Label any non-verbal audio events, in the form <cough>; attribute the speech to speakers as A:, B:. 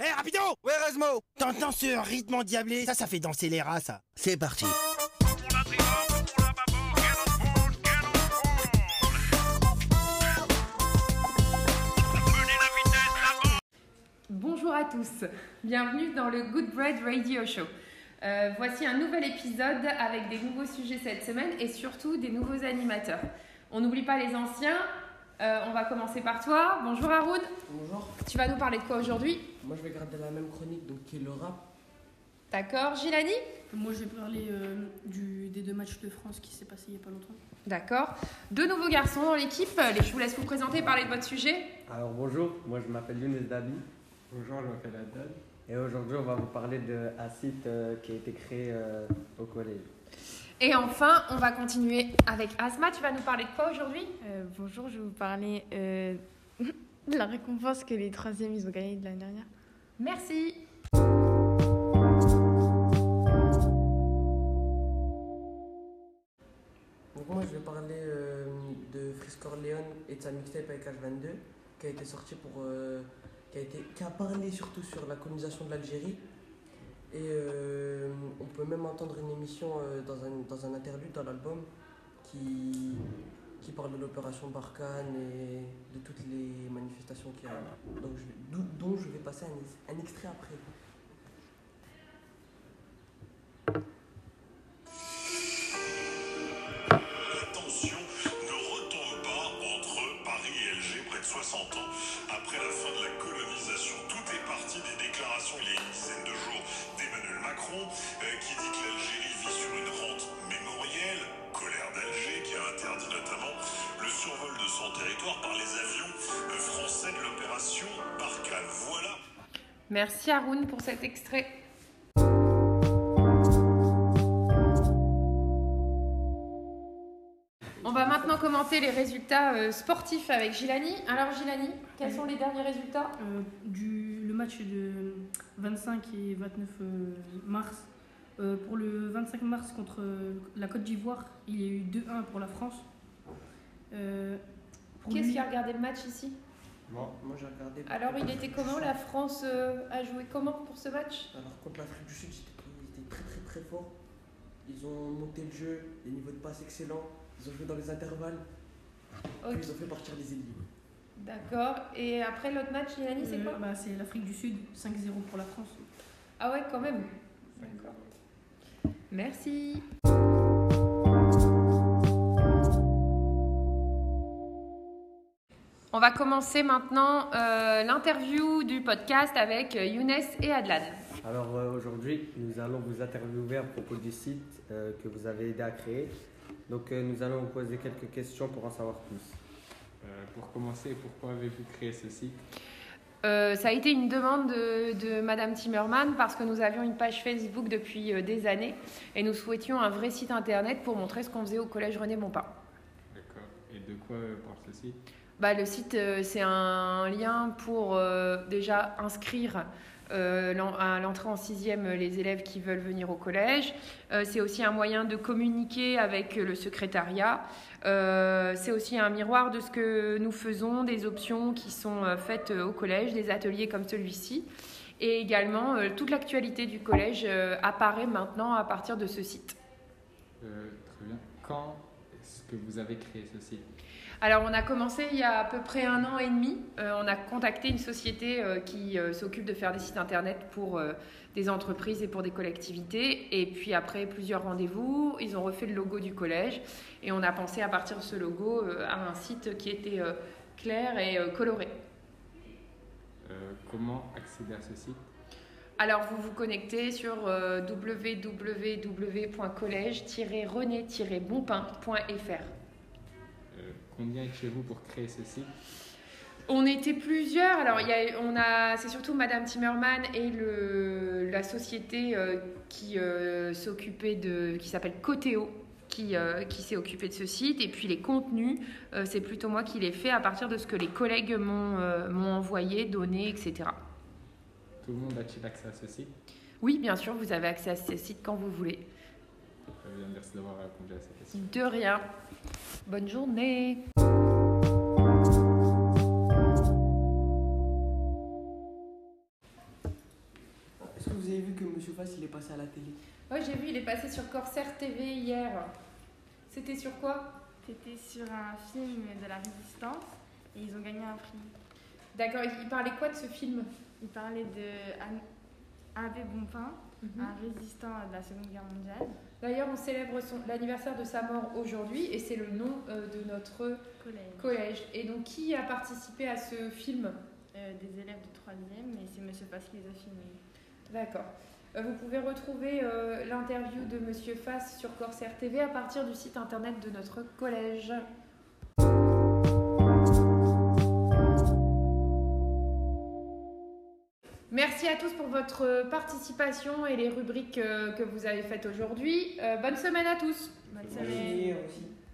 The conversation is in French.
A: Hé, hey, rapido
B: Ouais, Rasmo
A: T'entends ce rythme endiablé? Ça, ça fait danser les rats, ça.
B: C'est parti.
C: Bonjour à tous, bienvenue dans le Good Bread Radio Show. Euh, voici un nouvel épisode avec des nouveaux sujets cette semaine et surtout des nouveaux animateurs. On n'oublie pas les anciens, euh, on va commencer par toi. Bonjour Haroun.
D: Bonjour.
C: Tu vas nous parler de quoi aujourd'hui?
D: Moi je vais garder la même chronique donc qui est le rap.
C: D'accord. Gilani?
E: Moi je vais parler euh, du, des deux matchs de France qui s'est passé il n'y a pas longtemps.
C: D'accord. Deux nouveaux garçons dans l'équipe. Je vous laisse vous présenter, parler de votre sujet.
F: Alors bonjour, moi je m'appelle Younes Dabi.
G: Bonjour, je m'appelle Adad.
F: Et aujourd'hui on va vous parler d'un site euh, qui a été créé euh, au collège.
C: Et enfin, on va continuer avec Asma. Tu vas nous parler de quoi aujourd'hui?
H: Euh, bonjour, je vais vous parler euh, <laughs> de la récompense que les troisièmes ils ont gagnée de l'année dernière.
C: Merci.
D: Donc moi je vais parler euh, de Frisk Orleans et de sa mixtape avec H22 qui a été sorti pour euh, qui a été qui a parlé surtout sur la colonisation de l'Algérie et peut même entendre une émission euh, dans un dans un interlude dans l'album qui qui parle de l'opération Barkhane et de toutes les manifestations qu'il y a. Donc je, dont je vais passer un, un extrait après.
I: La tension ne retombe pas entre Paris et Alger près de 60 ans. Après la fin de la colonisation, Euh, qui dit que l'Algérie vit sur une rente mémorielle, colère d'Alger qui a interdit notamment le survol de son territoire par les avions euh, français de l'opération Barkhane. Voilà.
C: Merci Haroun pour cet extrait. Commenter les résultats euh, sportifs avec Gilani. Alors Gilani, quels sont les derniers résultats?
E: Euh, du, le match de 25 et 29 euh, mars. Euh, pour le 25 mars contre euh, la Côte d'Ivoire, il y a eu 2-1 pour la France. Euh,
C: Qui est-ce
E: lui-
C: qui a regardé le match ici?
G: Moi,
D: Moi j'ai regardé.
C: Alors il était comment La France euh, a joué comment pour ce match?
D: Alors contre l'Afrique du Sud, ils étaient très très très forts. Ils ont monté le jeu, les niveaux de passe excellents. Ils ont joué dans les intervalles.
C: Ok,
D: Puis ils ont fait partir les ennemis.
C: d'accord. Et après l'autre match, Gilani, c'est
E: Euh,
C: quoi
E: bah, C'est l'Afrique du Sud, 5-0 pour la France.
C: Ah ouais, quand même. D'accord. Merci. On va commencer maintenant euh, l'interview du podcast avec Younes et Adlan.
F: Alors euh, aujourd'hui nous allons vous interviewer à propos du site euh, que vous avez aidé à créer. Donc euh, nous allons vous poser quelques questions pour en savoir plus.
G: euh, pour commencer, pourquoi avez-vous créé ce site?
C: Euh, ça a été une demande de, de Madame Timmerman parce que nous avions une page Facebook depuis euh, des années et nous souhaitions un vrai site internet pour montrer ce qu'on faisait au collège René Montpin.
G: D'accord. Et de quoi euh, parle ce site?
C: Bah, le site, euh, c'est un lien pour euh, déjà inscrire euh, à l'entrée en sixième les élèves qui veulent venir au collège. C'est aussi un moyen de communiquer avec le secrétariat. C'est aussi un miroir de ce que nous faisons, des options qui sont faites au collège, des ateliers comme celui-ci. Et également, toute l'actualité du collège apparaît maintenant à partir de ce site.
G: Très bien. Quand est-ce que vous avez créé ce site
C: Alors, on a commencé il y a à peu près un an et demi. Euh, on a contacté une société euh, qui euh, s'occupe de faire des sites internet pour des entreprises et pour des collectivités. Et puis après plusieurs rendez-vous, ils ont refait le logo du collège. Et on a pensé à partir de ce logo à un site qui était clair et coloré.
G: Comment accéder à ce site?
C: Alors, vous vous connectez sur euh, www.collège-rené-bonpin.fr.
G: Euh, Combien êtes vous pour créer ce site?
C: On était plusieurs. Alors, il y a, on a, c'est surtout Madame Timmerman et le, la société euh, qui euh, s'occupait de, qui s'appelle Coteo, qui, euh, qui s'est occupée de ce site. Et puis les contenus, c'est plutôt moi qui les fais à partir de ce que les collègues m'ont, m'ont envoyé, donné, etc.
G: Tout le monde a-t-il accès à ce site
C: Oui, bien sûr, vous avez accès à ce site quand vous voulez.
G: Très bien, merci d'avoir répondu à cette question.
C: De rien. Bonne journée.
D: que vous avez vu que Monsieur Fass il est passé à la télé?
C: Ouais, j'ai vu, il est passé sur Corsair TV hier. C'était sur quoi?
H: C'était sur un film de la résistance et ils ont gagné un prix.
C: D'accord, il parlait quoi de ce film
H: Il parlait de Abbé Bonpin, un résistant de la Seconde Guerre mondiale,
C: D'ailleurs, on célèbre l'anniversaire de sa mort aujourd'hui et c'est le nom euh, de notre
H: collège.
C: collège. Et donc, qui a participé à ce film?
H: Euh, des élèves de 3e, mais c'est Monsieur Fass qui les a filmés.
C: D'accord. Euh, Vous pouvez retrouver l'interview de Monsieur Fass sur Corsair TV à partir du site internet de notre collège. Merci à tous pour votre participation et les rubriques euh, que vous avez faites aujourd'hui. Euh, bonne semaine à tous.
H: Bonne semaine.
D: Et aussi.